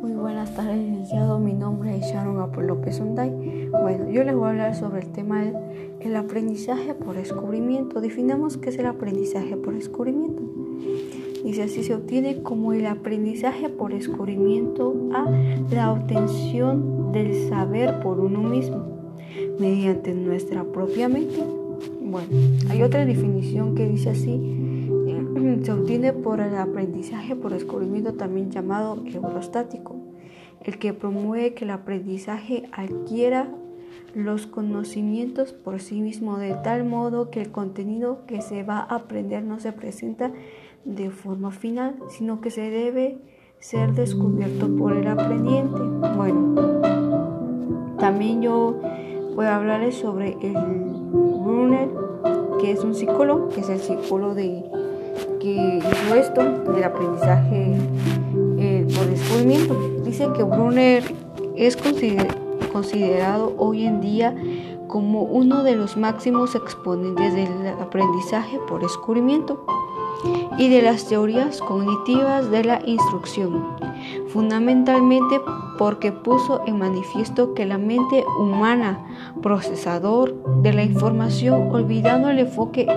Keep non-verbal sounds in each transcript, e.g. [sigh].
Muy buenas tardes, licenciado. Mi nombre es Sharon Apolo López. Bueno, yo les voy a hablar sobre el tema del aprendizaje por descubrimiento. Definamos qué es el aprendizaje por descubrimiento. Dice así se obtiene como el aprendizaje por descubrimiento a la obtención del saber por uno mismo, mediante nuestra propia mente. Bueno, hay otra definición que dice así, se obtiene por el aprendizaje por descubrimiento también llamado eurostático, el que promueve que el aprendizaje adquiera los conocimientos por sí mismo de tal modo que el contenido que se va a aprender no se presenta de forma final, sino que se debe ser descubierto por el aprendiente. Bueno, también yo voy a hablarles sobre el Brunner, que es un psicólogo, que es el psicólogo de que esto del aprendizaje eh, por descubrimiento. Dice que Brunner es considerado hoy en día como uno de los máximos exponentes del aprendizaje por descubrimiento y de las teorías cognitivas de la instrucción, fundamentalmente porque puso en manifiesto que la mente humana, procesador de la información, olvidando el enfoque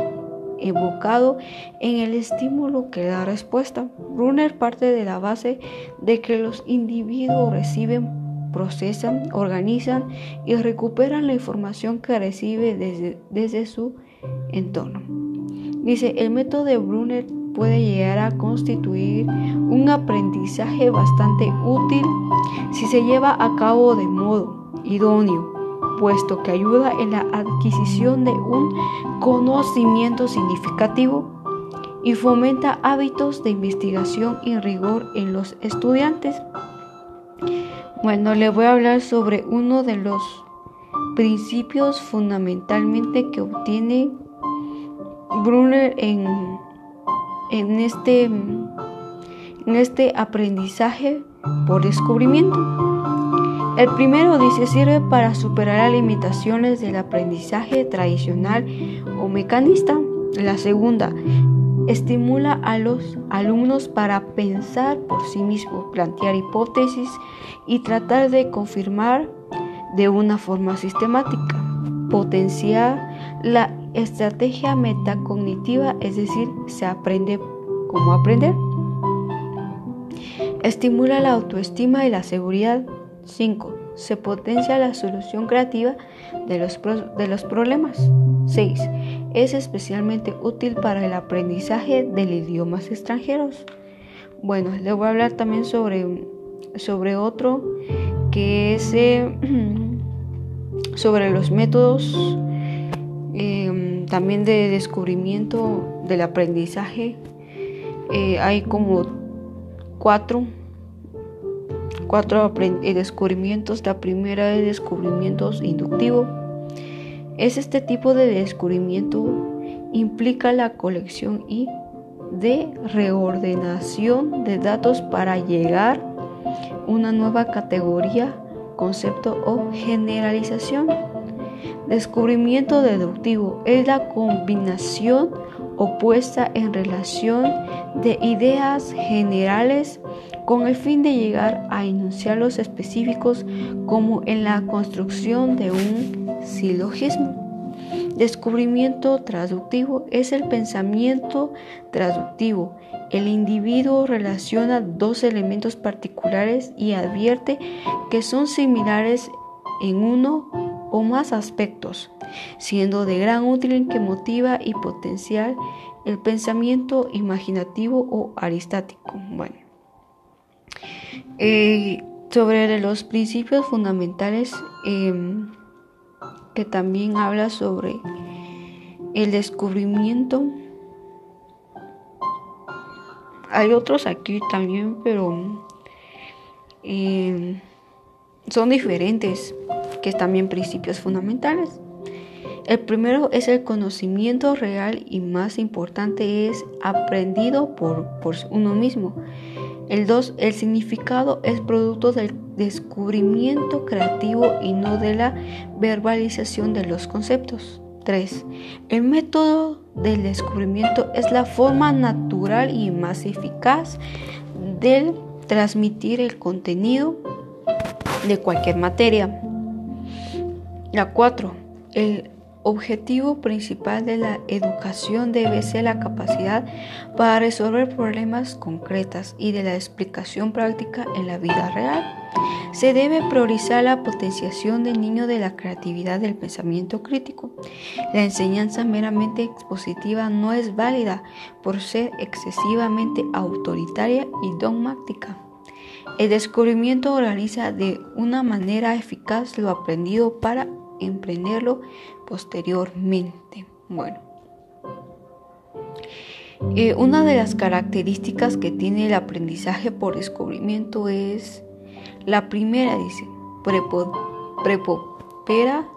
evocado en el estímulo que da respuesta. Brunner parte de la base de que los individuos reciben, procesan, organizan y recuperan la información que recibe desde, desde su entorno. Dice, el método de Brunner puede llegar a constituir un aprendizaje bastante útil si se lleva a cabo de modo idóneo puesto que ayuda en la adquisición de un conocimiento significativo y fomenta hábitos de investigación y rigor en los estudiantes. Bueno, le voy a hablar sobre uno de los principios fundamentalmente que obtiene Brunner en, en, este, en este aprendizaje por descubrimiento. El primero dice sirve para superar las limitaciones del aprendizaje tradicional o mecanista. La segunda estimula a los alumnos para pensar por sí mismos, plantear hipótesis y tratar de confirmar de una forma sistemática. Potenciar la estrategia metacognitiva, es decir, se aprende cómo aprender. Estimula la autoestima y la seguridad 5. Se potencia la solución creativa de los, de los problemas. 6. Es especialmente útil para el aprendizaje de idiomas extranjeros. Bueno, le voy a hablar también sobre, sobre otro que es eh, [clears throat] sobre los métodos em, también de descubrimiento del aprendizaje. Eh, hay como cuatro cuatro eh, descubrimientos. La primera de descubrimientos inductivo. Es este tipo de descubrimiento implica la colección y de reordenación de datos para llegar a una nueva categoría, concepto o generalización. Descubrimiento deductivo es la combinación opuesta en relación de ideas generales con el fin de llegar a enunciarlos específicos como en la construcción de un silogismo. Descubrimiento traductivo es el pensamiento traductivo. El individuo relaciona dos elementos particulares y advierte que son similares en uno o más aspectos, siendo de gran útil que motiva y potencial el pensamiento imaginativo o aristático. Bueno, eh, sobre los principios fundamentales em, que también habla sobre el descubrimiento. Hay otros aquí también, pero em, son diferentes, que también principios fundamentales. El primero es el conocimiento real y más importante es aprendido por, por uno mismo. El 2. El significado es producto del descubrimiento creativo y no de la verbalización de los conceptos. 3. El método del descubrimiento es la forma natural y más eficaz del transmitir el contenido de cualquier materia. La 4. El objetivo principal de la educación debe ser la capacidad para resolver problemas concretas y de la explicación práctica en la vida real. Se debe priorizar la potenciación del niño de la creatividad del pensamiento crítico. La enseñanza meramente expositiva no es válida por ser excesivamente autoritaria y dogmática. El descubrimiento organiza de una manera eficaz lo aprendido para emprenderlo posteriormente. Bueno. Eh, una de las características que tiene el aprendizaje por descubrimiento es la primera, dice, prepopera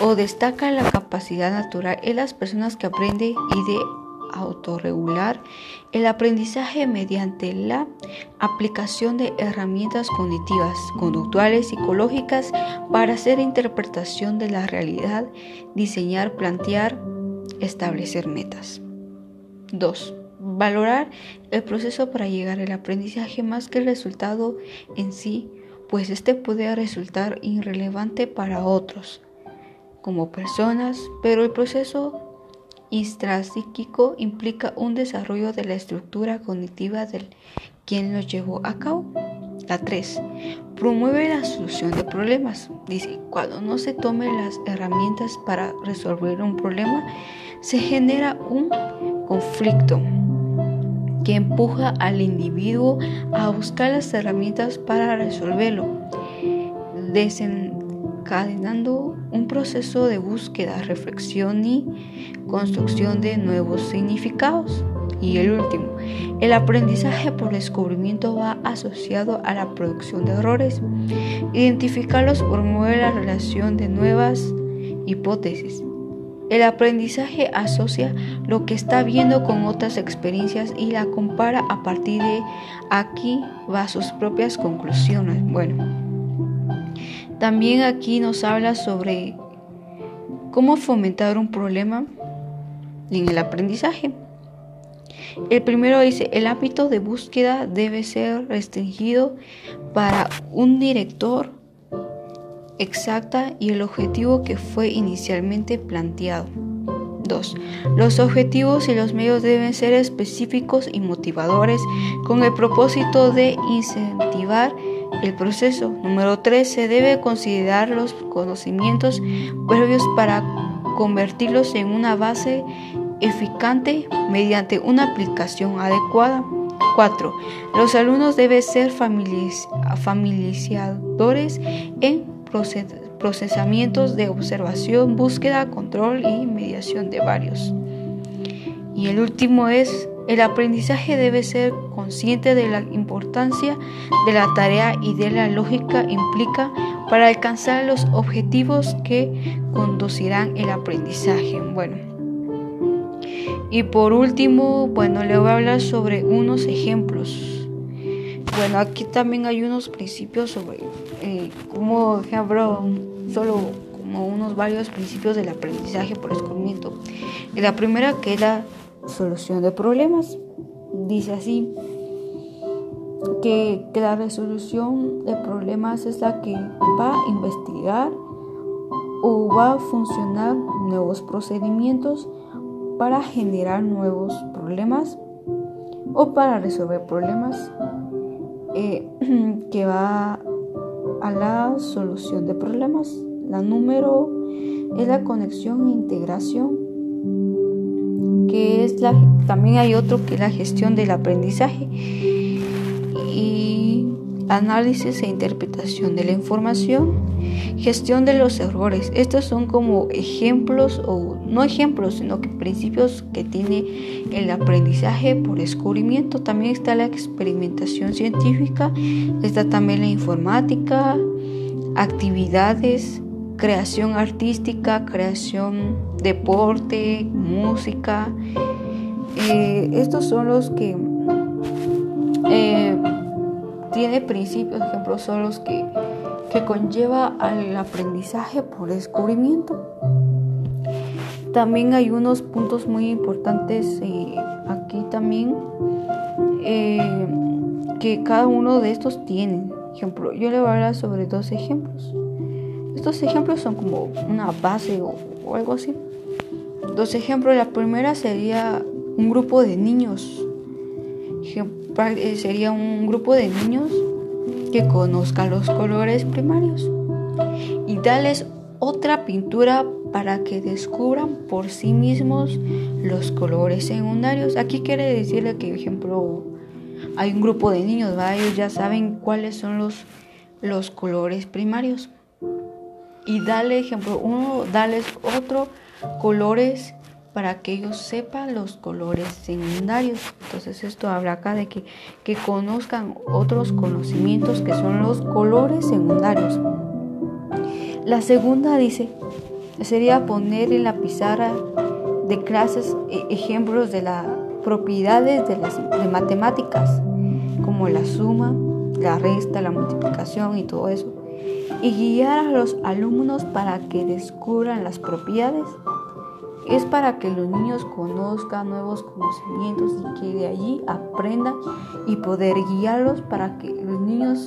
o destaca la capacidad natural en las personas que aprenden y de autorregular el aprendizaje mediante la aplicación de herramientas cognitivas, conductuales, psicológicas para hacer interpretación de la realidad, diseñar, plantear, establecer metas. 2. Valorar el proceso para llegar al aprendizaje más que el resultado en sí, pues este puede resultar irrelevante para otros como personas, pero el proceso intrapsíquico implica un desarrollo de la estructura cognitiva del quien lo llevó a cabo. La 3. Promueve la solución de problemas. Dice, cuando no se tomen las herramientas para resolver un problema, se genera un conflicto que empuja al individuo a buscar las herramientas para resolverlo, desencadenando un proceso de búsqueda, reflexión y construcción de nuevos significados. Y el último, el aprendizaje por descubrimiento va asociado a la producción de errores. Identificarlos promueve la relación de nuevas hipótesis. El aprendizaje asocia lo que está viendo con otras experiencias y la compara a partir de aquí va a sus propias conclusiones. Bueno, también aquí nos habla sobre cómo fomentar un problema en el aprendizaje. El primero dice, el ámbito de búsqueda debe ser restringido para un director exacta y el objetivo que fue inicialmente planteado. 2. Los objetivos y los medios deben ser específicos y motivadores con el propósito de incentivar el proceso. Número 3. Se debe considerar los conocimientos previos para convertirlos en una base eficante mediante una aplicación adecuada. 4. Los alumnos deben ser familiarizadores en procesamientos de observación, búsqueda, control y mediación de varios. Y el último es, el aprendizaje debe ser consciente de la importancia de la tarea y de la lógica implica para alcanzar los objetivos que conducirán el aprendizaje. Bueno. Y por último, bueno, le voy a hablar sobre unos ejemplos. Bueno, aquí también hay unos principios sobre, eh, como ejemplo, solo como unos varios principios del aprendizaje por descubrimiento. La primera que es la solución de problemas. Dice así, que, que la resolución de problemas es la que va a investigar o va a funcionar nuevos procedimientos para generar nuevos problemas o para resolver problemas eh, [clears throat] que va a la solución de problemas. La número es la conexión e integración, es la, también hay otro que es la gestión del aprendizaje y análisis e interpretación de la información Gestión de los errores. Estos son como ejemplos, o no ejemplos, sino que principios que tiene el aprendizaje por descubrimiento. También está la experimentación científica, está también la informática, actividades, creación artística, creación deporte, música. Eh, estos son los que eh, tiene principios, ejemplos, son los que que conlleva al aprendizaje por descubrimiento. También hay unos puntos muy importantes eh, aquí también. Eh, que cada uno de estos tienen. Ejemplo, yo le voy a hablar sobre dos ejemplos. Estos ejemplos son como una base o, algo así. Dos ejemplos, la primera sería un grupo de niños. Eh, sería un grupo de niños que conozcan los colores primarios y darles otra pintura para que descubran por sí mismos los colores secundarios. Aquí quiere decirle que, por ejemplo, hay un grupo de niños, ellos ya saben cuáles son los, los colores primarios. Y dale, ejemplo, uno, darles otro colores para que ellos sepan los colores secundarios. Entonces esto habla acá de que, que conozcan otros conocimientos que son los colores secundarios. La segunda dice, sería poner en la pizarra de clases e, ejemplos de las propiedades de las de matemáticas, como la suma, la resta, la multiplicación y todo eso, y guiar a los alumnos para que descubran las propiedades es para que los niños conozcan nuevos conocimientos y que de allí aprendan y poder guiarlos para que los niños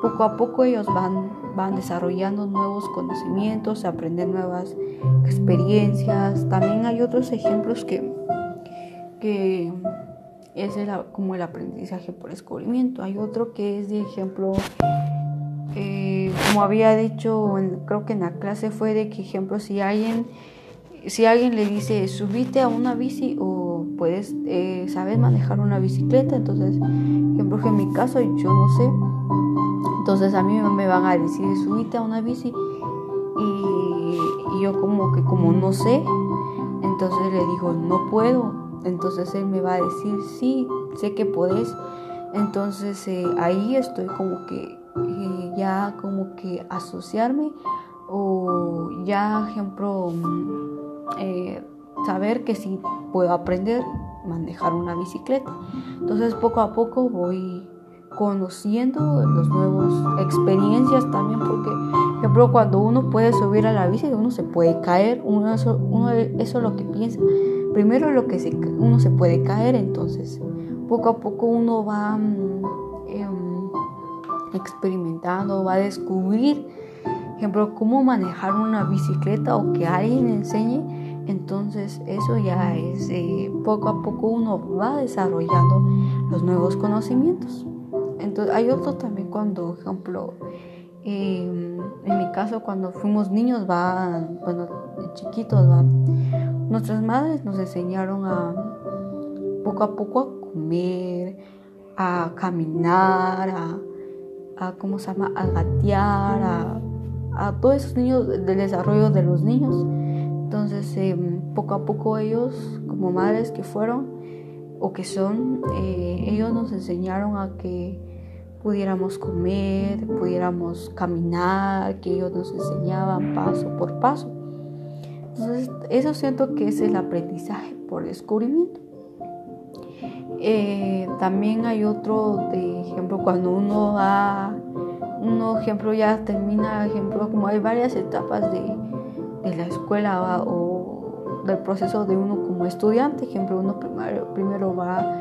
poco a poco ellos van, van desarrollando nuevos conocimientos, aprender nuevas experiencias. También hay otros ejemplos que, que es como el aprendizaje por descubrimiento. Hay otro que es de ejemplo, eh, como había dicho, creo que en la clase fue de que ejemplo si alguien si alguien le dice subite a una bici o puedes eh, sabes manejar una bicicleta, entonces, ejemplo, en mi caso yo no sé, entonces a mí me van a decir subite a una bici y, yo como que como no sé, entonces le digo no puedo, entonces él me va a decir sí, sé que puedes, entonces eh, ahí estoy como que eh, ya como que asociarme o ya ejemplo eh, saber que si puedo aprender manejar una bicicleta. Entonces poco a poco voy conociendo los nuevos experiencias también porque por ejemplo cuando uno puede subir a la bici uno se puede caer uno eso, eso es lo que piensa primero lo que se, uno se puede caer entonces poco a poco uno va mm, em, experimentando va a descubrir ejemplo cómo manejar una bicicleta o que alguien enseñe entonces eso ya es, eh, poco a poco uno va desarrollando los nuevos conocimientos. Entonces hay otro también cuando, ejemplo, em, en mi caso cuando fuimos niños, va, bueno, chiquitos, va, nuestras madres nos enseñaron a poco a poco a comer, a caminar, a, a ¿cómo se llama? A gatear, a, a todos esos niños, del desarrollo de los niños. Entonces, em, poco a poco ellos, como madres que fueron o que son, eh, ellos nos enseñaron a que pudiéramos comer, pudiéramos caminar, que ellos nos enseñaban paso por paso. Entonces, eso siento que es el aprendizaje por descubrimiento. Eh, también hay otro de ejemplo cuando uno va, uno ejemplo ya termina, ejemplo como hay varias etapas de de la escuela o del proceso de uno como estudiante. Ejemplo, uno primero, primero va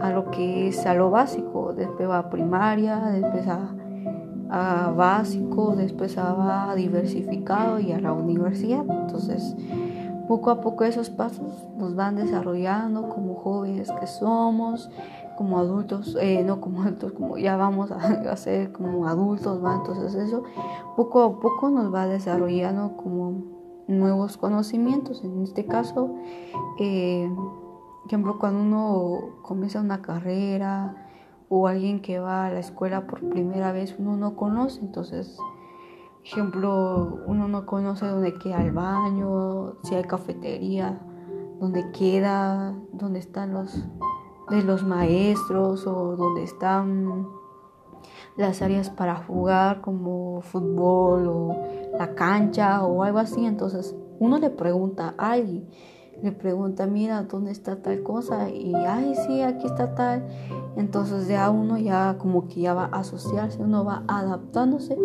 a lo que es a lo básico, después va a primaria, después a, a básico, después va a diversificado y a la universidad. Entonces, poco a poco esos pasos nos van desarrollando como jóvenes que somos, como adultos, eh, no como adultos, como ya vamos a, [laughs] ser como adultos, ¿va? entonces eso poco a poco nos va desarrollando como nuevos conocimientos. En este caso, eh, ejemplo, cuando uno comienza una carrera o alguien que va a la escuela por primera vez, uno no conoce, entonces, ejemplo, uno no conoce dónde queda el baño, si hay cafetería, dónde queda, dónde están los de los maestros o dónde están las áreas para jugar como fútbol o la cancha o algo así. Entonces uno le pregunta a alguien, le pregunta, mira, ¿dónde está tal cosa? Y, ay, sí, aquí está tal. Entonces ya uno ya como que ya va a asociarse, uno va adaptándose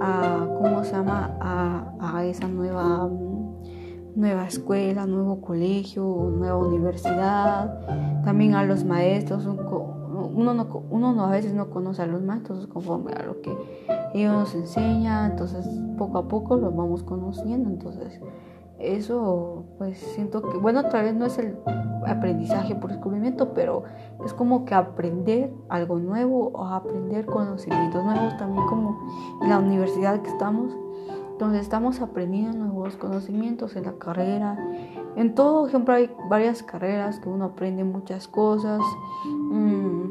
a, ¿cómo se llama? A, a esa nueva, nueva escuela, nuevo colegio, nueva universidad. También a los maestros, uno, no, uno no, a veces no conoce a los maestros conforme a lo que ellos nos enseñan, entonces poco a poco los vamos conociendo, entonces eso pues siento que, bueno, tal vez no es el aprendizaje por descubrimiento, pero es como que aprender algo nuevo o aprender conocimientos nuevos, también como en la universidad que estamos, donde estamos aprendiendo nuevos conocimientos en la carrera. En todo ejemplo hay varias carreras que uno aprende muchas cosas mm,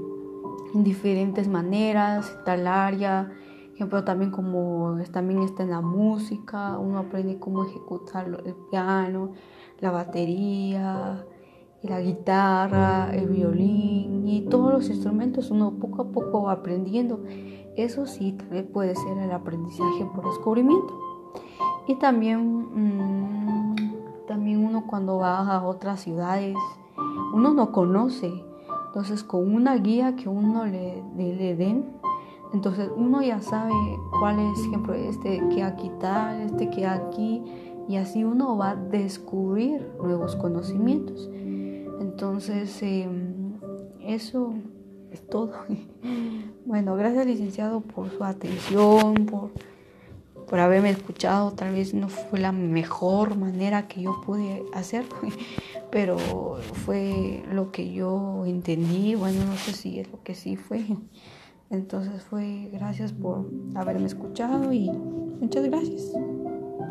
en diferentes maneras, tal área ejemplo, también como también está en la música, uno aprende cómo ejecutar el piano, la batería, la guitarra, el violín y todos los instrumentos, uno poco a poco va aprendiendo. Eso sí, también puede ser el aprendizaje por descubrimiento. Y también, mm, también uno cuando va a otras ciudades, uno no conoce. Entonces con una guía que uno le, le den, entonces uno ya sabe cuál es, ejemplo, este que aquí tal, este que aquí, y así uno va a descubrir nuevos conocimientos. Entonces, em, eso es todo. [laughs] bueno, gracias licenciado por su atención, por, por haberme escuchado. Tal vez no fue la mejor manera que yo pude hacerlo, [laughs] pero fue lo que yo entendí. Bueno, no sé si es lo que sí fue. [laughs] Entonces fue gracias por haberme escuchado y muchas gracias.